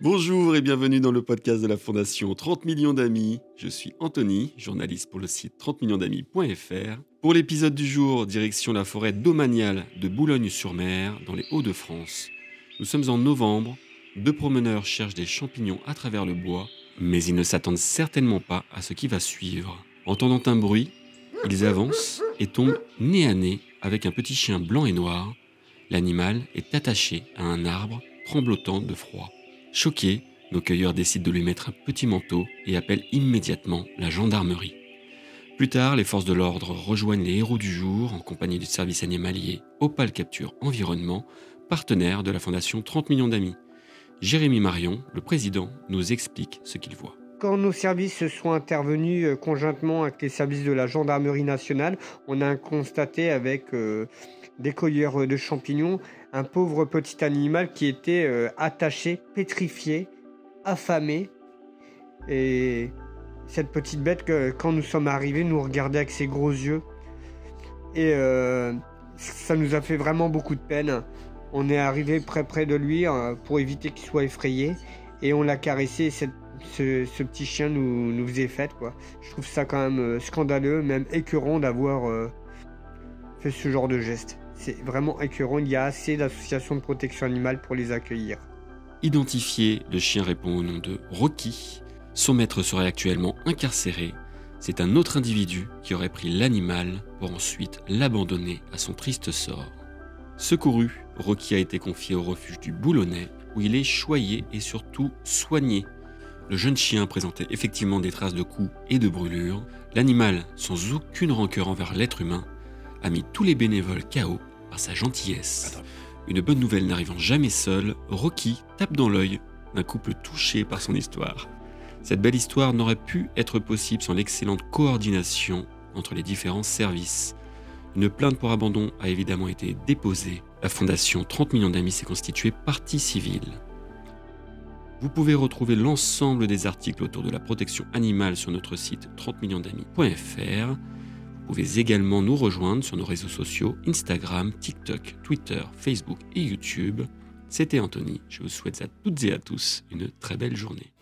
Bonjour et bienvenue dans le podcast de la Fondation 30 millions d'amis. Je suis Anthony, journaliste pour le site 30 millions d'amis.fr. Pour l'épisode du jour, direction la forêt domaniale de Boulogne-sur-Mer, dans les Hauts-de-France. Nous sommes en novembre, deux promeneurs cherchent des champignons à travers le bois, mais ils ne s'attendent certainement pas à ce qui va suivre. Entendant un bruit, ils avancent et tombent nez à nez avec un petit chien blanc et noir. L'animal est attaché à un arbre, tremblotant de froid. Choqués, nos cueilleurs décident de lui mettre un petit manteau et appellent immédiatement la gendarmerie. Plus tard, les forces de l'ordre rejoignent les héros du jour en compagnie du service animalier Opal Capture Environnement, partenaire de la Fondation 30 millions d'amis. Jérémy Marion, le président, nous explique ce qu'il voit. Quand nos services se sont intervenus euh, conjointement avec les services de la gendarmerie nationale, on a constaté avec euh, des cueilleurs de champignons un pauvre petit animal qui était euh, attaché, pétrifié, affamé. Et cette petite bête, quand nous sommes arrivés, nous regardait avec ses gros yeux. Et ça nous a fait vraiment beaucoup de peine. On est arrivé près près de lui pour éviter qu'il soit effrayé. Et on l'a caressé. Ce, petit chien nous, faisait fête. Quoi. Je trouve ça quand même euh, scandaleux, même écœurant d'avoir euh, fait ce genre de geste. C'est vraiment écœurant, il y a assez d'associations de protection animale pour les accueillir. Identifié, le chien répond au nom de Rocky. Son maître serait actuellement incarcéré. C'est un autre individu qui aurait pris l'animal pour ensuite l'abandonner à son triste sort. Secouru, Rocky a été confié au refuge du Boulonnais où il est choyé et surtout soigné le jeune chien présentait effectivement des traces de coups et de brûlures. L'animal, sans aucune rancœur envers l'être humain, a mis tous les bénévoles KO par sa gentillesse. Une bonne nouvelle n'arrivant jamais seule, Rocky tape dans l'œil d'un couple touché par son histoire. Cette belle histoire n'aurait pu être possible sans l'excellente coordination entre les différents services. Une plainte pour abandon a évidemment été déposée. La fondation 30 millions d'amis s'est constituée partie civile. Vous pouvez retrouver l'ensemble des articles autour de la protection animale sur notre site 30millionsdamis.fr. Vous pouvez également nous rejoindre sur nos réseaux sociaux Instagram, TikTok, Twitter, Facebook et YouTube. C'était Anthony. Je vous souhaite à toutes et à tous une très belle journée.